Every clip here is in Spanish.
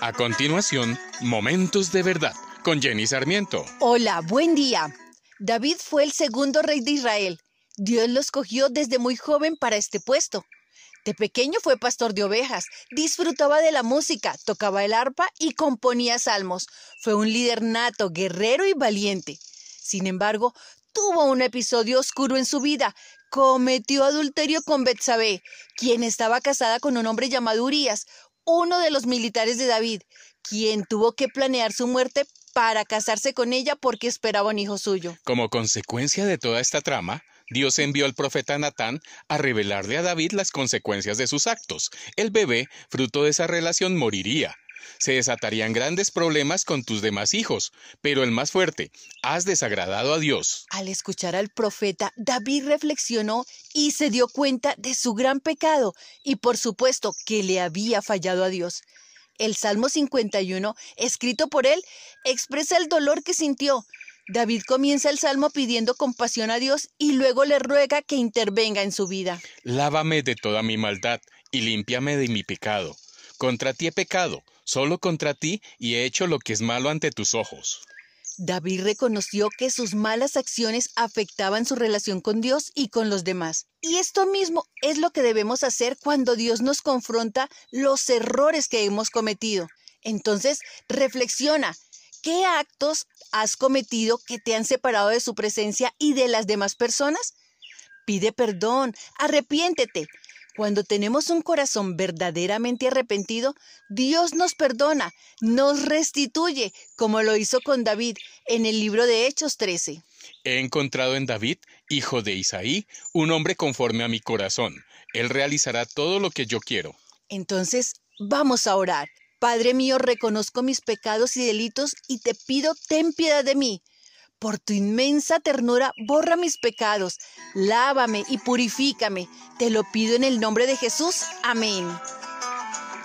A continuación, Momentos de Verdad con Jenny Sarmiento. Hola, buen día. David fue el segundo rey de Israel. Dios lo escogió desde muy joven para este puesto. De pequeño fue pastor de ovejas, disfrutaba de la música, tocaba el arpa y componía salmos. Fue un líder nato, guerrero y valiente. Sin embargo, tuvo un episodio oscuro en su vida. Cometió adulterio con Betsabé, quien estaba casada con un hombre llamado Urias, uno de los militares de David, quien tuvo que planear su muerte para casarse con ella porque esperaba un hijo suyo. Como consecuencia de toda esta trama, Dios envió al profeta Natán a revelarle a David las consecuencias de sus actos. El bebé, fruto de esa relación, moriría. Se desatarían grandes problemas con tus demás hijos, pero el más fuerte, has desagradado a Dios. Al escuchar al profeta, David reflexionó y se dio cuenta de su gran pecado y por supuesto que le había fallado a Dios. El Salmo 51, escrito por él, expresa el dolor que sintió. David comienza el salmo pidiendo compasión a Dios y luego le ruega que intervenga en su vida. Lávame de toda mi maldad y límpiame de mi pecado. Contra ti he pecado, solo contra ti, y he hecho lo que es malo ante tus ojos. David reconoció que sus malas acciones afectaban su relación con Dios y con los demás. Y esto mismo es lo que debemos hacer cuando Dios nos confronta los errores que hemos cometido. Entonces, reflexiona, ¿qué actos has cometido que te han separado de su presencia y de las demás personas? Pide perdón, arrepiéntete, cuando tenemos un corazón verdaderamente arrepentido, Dios nos perdona, nos restituye, como lo hizo con David en el libro de Hechos 13. He encontrado en David, hijo de Isaí, un hombre conforme a mi corazón. Él realizará todo lo que yo quiero. Entonces, vamos a orar. Padre mío, reconozco mis pecados y delitos y te pido, ten piedad de mí. Por tu inmensa ternura, borra mis pecados, lávame y purifícame. Te lo pido en el nombre de Jesús. Amén.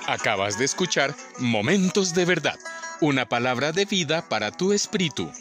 Acabas de escuchar Momentos de Verdad, una palabra de vida para tu espíritu.